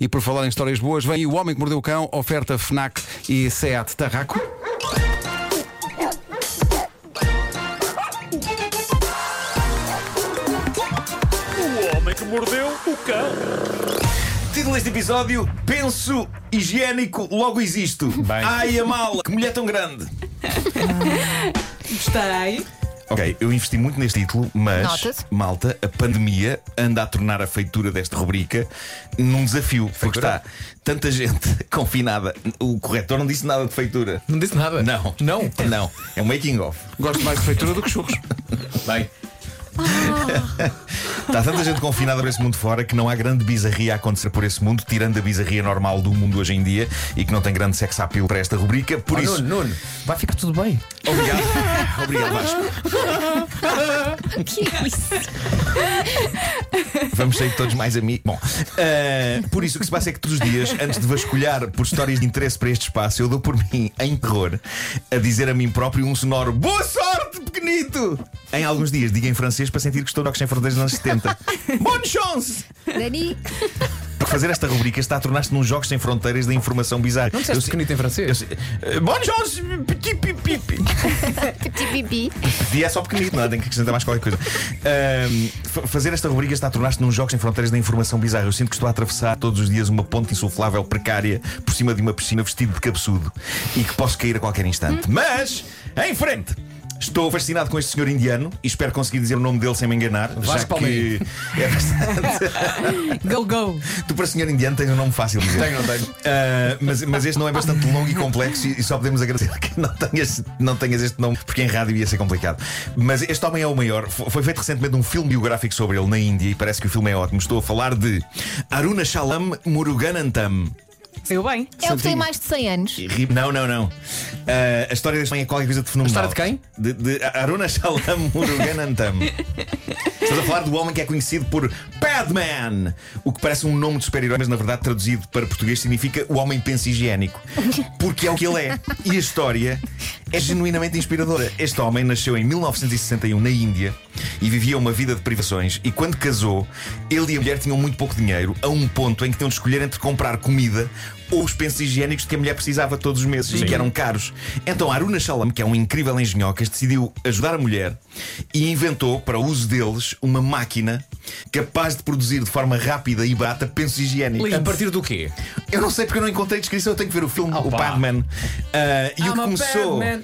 E por falar em histórias boas, vem o Homem que Mordeu o Cão, oferta FNAC e SEAT Tarraco. O homem que mordeu o cão. Título deste episódio: Penso higiênico, logo existo. Ai, a mala, que mulher tão grande. Gostei. Ok, eu investi muito neste título, mas, Nota-se. malta, a pandemia anda a tornar a feitura desta rubrica num desafio. Porque está tanta gente confinada. O corretor não disse nada de feitura. Não disse nada. Não. Não? Não. É um making of. Gosto mais de feitura do que churros. Bem. Está tanta gente confinada por esse mundo fora que não há grande bizarria a acontecer por esse mundo, tirando a bizarria normal do mundo hoje em dia e que não tem grande sex appeal para esta rubrica. Por Oh, isso, Nuno, Nuno, vai ficar tudo bem. obrigado. obrigado, Vasco. Que é isso? Vamos sair todos mais amigos. Bom, eh, por isso o que se passa é que todos os dias, antes de vasculhar por histórias de interesse para este espaço, eu dou por mim, em terror, a dizer a mim próprio um sonoro Boa sorte, pequenito! Em alguns dias, digo em francês para sentir que estou no Sem Fronteiras nos anos 70. Bonne chance! Dani, Porque fazer esta rubrica está a tornar-se num Jogos Sem Fronteiras da informação bizarra. Não Eu disseste pequenito em francês? eu eh, Bonne chance! Petit pipi. petit pipi. E é só pequenito, não é? Tem que acrescentar mais qualquer coisa. Fa- fazer esta rubrica está a tornar-se num Jogos Sem Fronteiras da informação bizarra. Eu sinto que estou a atravessar todos os dias uma ponte insuflável precária por cima de uma piscina vestido de cabeçudo e que posso cair a qualquer instante. Mas, em frente! Estou fascinado com este senhor indiano e espero conseguir dizer o nome dele sem me enganar. Vasco que Palmeiras. é bastante. Go, go. Tu, para senhor indiano, tens um nome fácil de dizer. Tenho, não tenho. Ah, mas, mas este não é bastante longo e complexo e, e só podemos agradecer que não tenhas, não tenhas este nome, porque em rádio ia ser complicado. Mas este homem é o maior. Foi feito recentemente um filme biográfico sobre ele na Índia e parece que o filme é ótimo. Estou a falar de Aruna Shalam Muruganantam. Saiu bem. É o que tem mais de 100 anos. Ri- Não, não, não. Ah, a história deste homem é qualquer coisa de fenomenal. A história de quem? De, de Aruna Shalam Muruganantam. Estás a falar do homem que é conhecido por Padman, o que parece um nome de super-herói, mas na verdade traduzido para português significa o homem pensa higiênico. Porque é o que ele é. E a história é genuinamente inspiradora. Este homem nasceu em 1961 na Índia e vivia uma vida de privações. E quando casou, ele e a mulher tinham muito pouco dinheiro, a um ponto em que tinham de escolher entre comprar comida ou os pensos higiênicos que a mulher precisava todos os meses e que eram caros. Então Aruna Shalam, que é um incrível engenhocas, decidiu ajudar a mulher e inventou, para o uso deles, uma máquina capaz de produzir de forma rápida e barata pensos higiênicos. A partir do quê? Eu não sei porque eu não encontrei descrição, eu tenho que ver o filme, o. Padman. Ah, e o I'm que, a começou, Padman.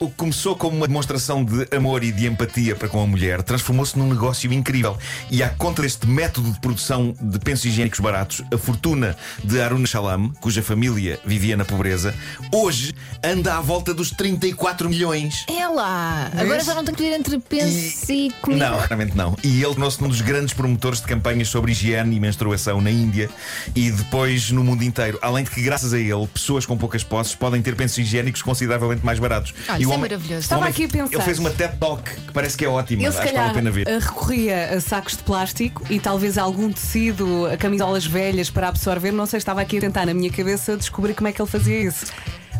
o que começou como uma demonstração de amor e de empatia para com a mulher transformou-se num negócio incrível. E à conta deste método de produção de pensos higiênicos baratos, a fortuna de Aruna Shalam, cuja família vivia na pobreza, hoje anda à volta dos 34 milhões. É lá. Agora já não tenho que ir entre penso e, comida. Não, realmente não. E ele tornou-se um dos grandes promotores de campanhas sobre higiene e menstruação na Índia e depois no mundo inteiro. Além de que, graças a ele, pessoas com poucas posses podem ter pensos higiênicos consideravelmente mais baratos. Olha, E o é homem- maravilhoso. Estava aqui a pensar. Ele fez uma TED Talk que parece que é ótima. Eu se Acho que vale calhar a pena ver. eh, recorria a sacos de plástico e talvez algum tecido, a camisolas velhas para absorver. Não sei, estava aqui a tentar na minha cabeça descobrir como é que ele fazia isso.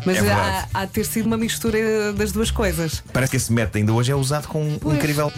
Mas É há, verdade. há de ter sido uma mistura das duas coisas. Parece que esse método ainda hoje é usado com Pois. incrível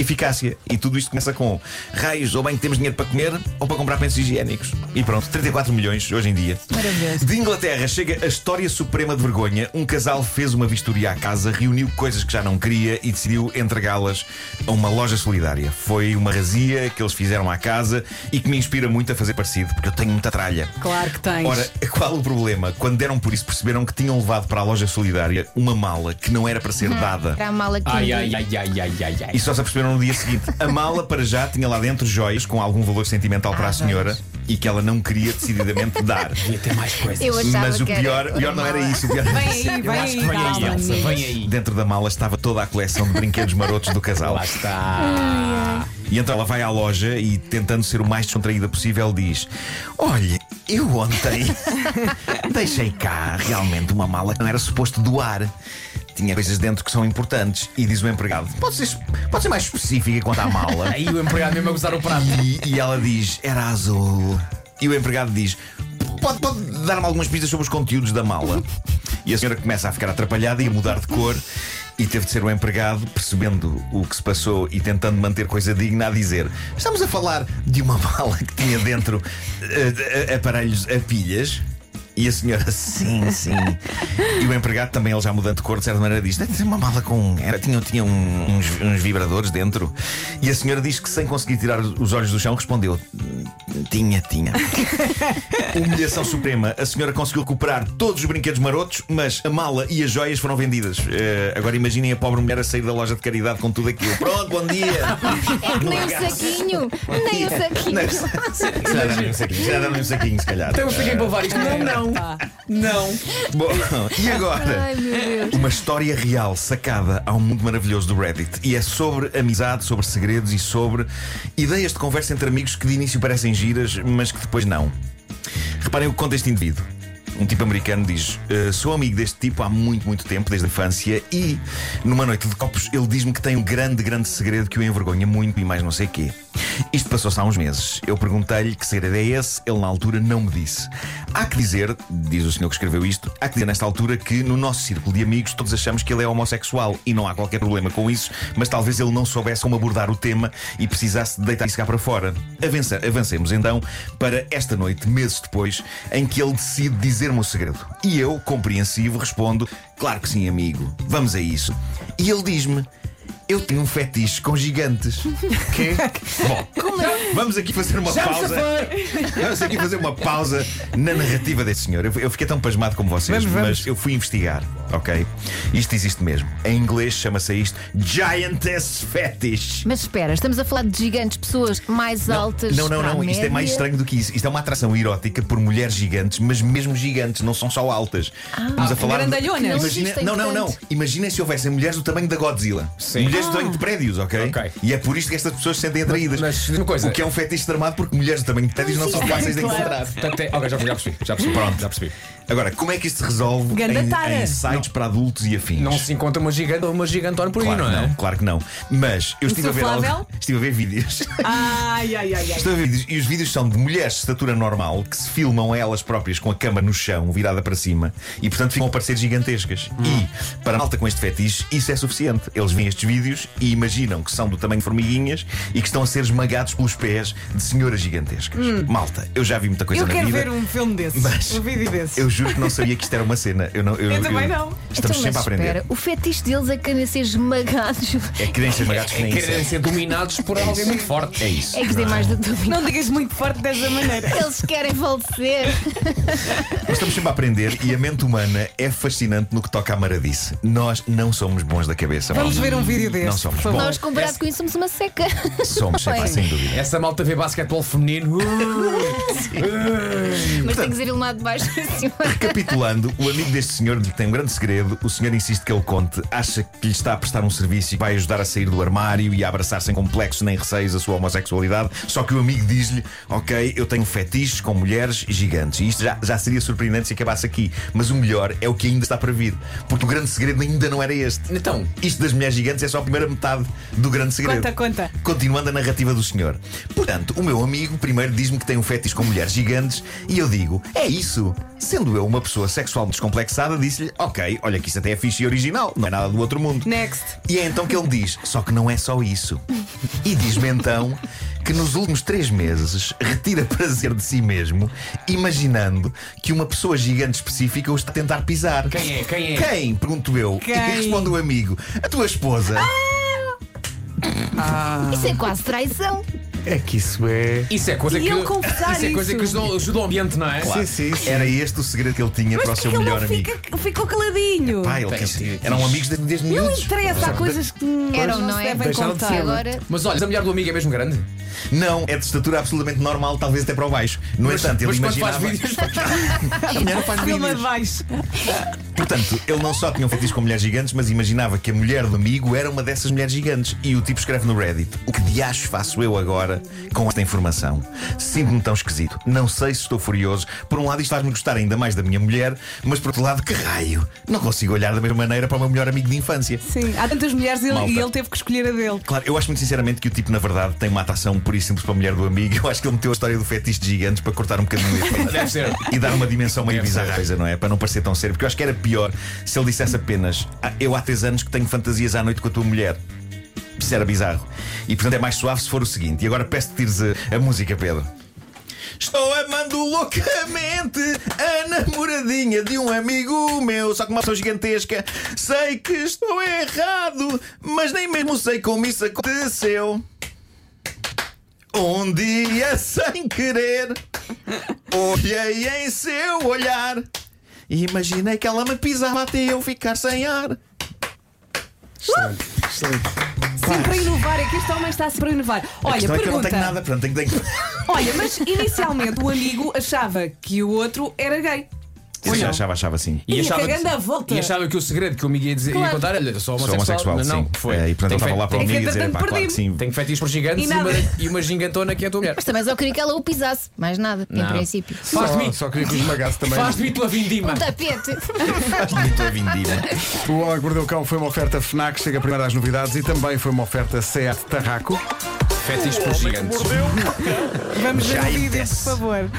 eficácia. E tudo isto começa com raios, ou bem temos dinheiro para comer ou para comprar pensos higiênicos. E pronto, 34 milhões hoje em dia. Maravilhoso. De Inglaterra chega a história suprema de vergonha. Um casal fez uma vistoria à casa, reuniu coisas que já não queria e decidiu entregá-las a uma loja solidária. Foi uma razia que eles fizeram à casa e que me inspira muito a fazer parecido, porque eu tenho muita tralha. Claro que tens. Ora, qual o problema? Quando deram por isso, perceberam que tinham levado para a loja solidária uma mala que não era para ser dada. Para a mala aqui. Ai, ai, ai, ai, ai, ai, ai. E só se aperceberam no dia seguinte. A mala, para já, tinha lá dentro joias com algum valor sentimental para a senhora e que ela não queria decididamente dar. Devia ter mais coisas. Eu achava Mas o que era pior, pior não era isso. O pior Vem aí, vem Acho aí, que vem aí, calma. Elsa, vem aí. Dentro da mala estava toda a coleção de brinquedos marotos do casal. Lá está. E então ela vai à loja e, tentando ser o mais descontraída possível, diz: Olha, eu ontem deixei cá realmente uma mala que não era suposto doar. Tinha coisas dentro que são importantes. E diz o empregado: Pode ser, pode ser mais específica quanto à mala? Aí o empregado mesmo a gozar o prato. E, e ela diz: Era azul. E o empregado diz: Pode, pode dar-me algumas pistas sobre os conteúdos da mala? E a senhora começa a ficar atrapalhada e a mudar de cor. E teve de ser o empregado, percebendo o que se passou e tentando manter coisa digna, a dizer: Estamos a falar de uma mala que tinha dentro eh, eh, aparelhos a pilhas. E a senhora, sim, sim. E o empregado também, ele já mudando de cor, de certa maneira, diz: ter uma mala com. Era, tinha tinha um- uns, uns vibradores dentro. E a senhora diz que, sem conseguir tirar os olhos do chão, respondeu: Tinha, tinha. Humilhação suprema. A senhora conseguiu recuperar todos os brinquedos marotos, mas a mala e as joias foram vendidas. Eh, agora imaginem a pobre mulher a sair da loja de caridade com tudo aquilo. Pronto, bom dia. É que nem o saquinho. Nem o saquinho. Se calhar dá-lhe um saquinho, calhar dá-lhe um saquinho, se calhar. Tem um saquinho para levar isto. Não, não. Não. Bom, e agora? Ai, meu Deus. Uma história real sacada ao mundo maravilhoso do Reddit. E é sobre amizade, sobre segredos e sobre ideias de conversa entre amigos que de início parecem giras, mas que depois não. Reparem o este indivíduo. Um tipo americano diz: "Eh, Sou amigo deste tipo há muito, muito tempo, desde a infância, e numa noite de copos ele diz-me que tem um grande, grande segredo que o envergonha muito e mais não sei quê. Isto passou-se há uns meses. Eu perguntei-lhe que segredo é esse, ele na altura não me disse. Há que dizer, diz o senhor que escreveu isto, há que dizer nesta altura que no nosso círculo de amigos todos achamos que ele é homossexual e não há qualquer problema com isso, mas talvez ele não soubesse como abordar o tema e precisasse de deitar isso cá para fora. Avança- avancemos então para esta noite, meses depois, em que ele decide dizer-me o segredo. E eu, compreensivo, respondo: Claro que sim, amigo, vamos a isso. E ele diz-me. Eu tenho um fetiche com gigantes. Quê? Bom, vamos aqui fazer uma pausa. Vamos aqui fazer uma pausa na narrativa deste senhor. Eu, eu fiquei tão pasmado como vocês, Vamos, vamos. mas eu fui investigar, ok? Isto existe mesmo. Em inglês chama-se isto Giantess Fetish. Mas espera, estamos a falar de gigantes, pessoas mais altas. Não, não, para a não. Isto é mais estranho do que isso. Isto é uma atração erótica por mulheres gigantes, mas mesmo gigantes, não são só altas. Estamos a falar. grandalhonas. Não Imagina... existem Não, não, não. tanto. Imaginem se houvessem mulheres do tamanho da Godzilla. Sim. Mulheres do tamanho de prédios, ok? Ok. E é por isto que estas pessoas se sentem atraídas. Mas uma coisa. O que é um fetiche tramado porque mulheres do tamanho de prédios não são fáceis de encontrar. Portanto, é- Ok, já, já percebi. Já percebi. Pronto, já percebi. Agora, como é que isto se resolve Ganda em, tara. em sites para adultos e afins? Não se encontra uma gigante ou uma gigantona por aí, Claro não que é? não, claro que não. Mas eu estive a ver Insuflável? algo- estive a ver vídeos. Ai, ai, ai, ai. Estou a ver vídeos e os vídeos são de mulheres de estatura normal que se filmam a elas próprias com a cama no chão, virada para cima, e portanto ficam a parecer gigantescas. E para a malta com este fetiche, isso é suficiente. Eles veem estes vídeos e imaginam que são do tamanho de formiguinhas e que estão a ser esmagados pelos pés de senhoras gigantescas. Malta, eu já vi muita coisa Eu na quero vida. ver um filme desses. Mas Um vídeo desses. Eu juro que não sabia que isto era uma cena. Eu, não, eu, Eu também não. Estamos Então, sempre a aprender. espera, o fetiche deles é querem ser esmagados. É que querem ser esmagados que nem Querem isso. ser dominados por alguém muito forte. É isso. É que tem mais de tudo. Não digas muito forte dessa maneira. Eles querem falecer. Nós estamos sempre a aprender e a mente humana é fascinante no que toca à maradice. Nós não somos bons da cabeça. Vamos malta. ver um vídeo deste. Não somos bons. Nós, comparado com isso, somos uma seca. Somos, é, Bem. sem dúvida. Essa malta vê basquetebol feminino. Tem que ser iluminado de baixo para cima. Recapitulando, o amigo deste senhor lhe tem um grande segredo. O senhor insiste que ele conte, acha que lhe está a prestar um serviço e vai ajudar a sair do armário e a abraçar sem complexos nem receios a sua homossexualidade. Só que o amigo diz-lhe: Ok, eu tenho fetiches com mulheres gigantes. E isto já, já seria surpreendente se acabasse aqui. Mas o melhor é o que ainda está para vir. Porque o grande segredo ainda não era este. Então, Isto das mulheres gigantes é só a primeira metade do grande segredo. Conta, conta. Continuando a narrativa do senhor. Portanto, o meu amigo primeiro diz-me que tem um fetiche com mulheres gigantes e eu digo: é isso. Sendo eu uma pessoa sexualmente descomplexada, disse-lhe: ok, olha que isso até é fixe e original, não é nada do outro mundo. Next. E é então que ele diz: só que não é só isso. E diz-me então que nos últimos três meses retira prazer de si mesmo, imaginando que uma pessoa gigante específica o está a tentar pisar. quem é? Quem é? Quem? Pergunto eu. Quem? E responde o amigo: a tua esposa. Isso é quase traição. É que isso é. Isso é coisa E que. ele confessar isso é coisa isso? que ajuda, ajuda o ambiente, não é? Claro. Sim, sim, sim. Era este o segredo que ele tinha para o Mas seu porque ele melhor não amigo. fica, ficou caladinho? Pai, ele tem- eram amigos desde, desde Não miúdos. interessa, há coisas que Eram, não não se é? devem Deixaram de contar. Agora. Mas olha, a mulher do amigo é mesmo grande. Não, é de estatura absolutamente normal, talvez até para o baixo. No Mas, entanto, ele mas quando imaginava. faz vídeos. A mulher não faz Filma de vídeos. baixo. Portanto, ele não só tinha um fetiche com mulheres gigantes, mas imaginava que a mulher do amigo era uma dessas mulheres gigantes. E o tipo escreve no Reddit: O que de acho faço eu agora com esta informação? Sinto-me tão esquisito. Não sei se estou furioso. Por um lado, isto faz-me gostar ainda mais da minha mulher, mas por outro lado, que raio! Não consigo olhar da mesma maneira para o meu melhor amigo de infância. Sim, há tantas mulheres e ele, Malta. e ele teve que escolher a dele. Claro, eu acho muito sinceramente que o tipo, na verdade, tem uma atração pura e simples para a mulher do amigo. Eu acho que ele meteu a história do fetiche de gigantes para cortar um bocadinho o efeito. Deve ser. E dar uma dimensão meio bizarra, não é? Para não parecer tão sério. Porque eu acho que era pior. se ele dissesse apenas: "Ah, Eu há três anos que tenho fantasias à noite com a tua mulher. Isso era bizarro. E portanto é mais suave se for o seguinte. E agora peço que tires a, a música, Pedro. Estou amando loucamente a namoradinha de um amigo meu, só que uma pessoa gigantesca. Sei que estou errado, mas nem mesmo sei como isso aconteceu. Um dia sem querer, olhei em seu olhar e imaginei que ela me pisava até eu ficar sem ar. Excelente, excelente. Sempre a inovar, é que este homem está sempre a inovar. A Olha, questão é que eu não pergunta. tenho nada, portanto tenho, tenho... Olha, mas inicialmente o amigo achava que o outro era gay. Sim, não? achava, achava sim. E achava que, a volta. e achava que o segredo que o amigo ia, dizer, ia Claro. contar era: eu sou Sou homossexual. homossexual, não, sim. não, foi. É, e portanto eu estava lá para o e dizer: pá, claro que sim. Tem fetiches por gigantes E e, uma, e uma gigantona que é a tua mulher. Mas também só queria que ela o pisasse. Mais nada, em Não. princípio. Faz de Só, mim, só queria que os esmagasse também. faz de mim tua vindima. Um tapete. Muito a vindima. O Homem que Mordeu o Cão foi uma oferta FNAC, chega primeiro às novidades e também foi uma oferta SEAT Tarraco. Fetiches por O gigantes. o. Vamos ver Já o vídeo, por favor.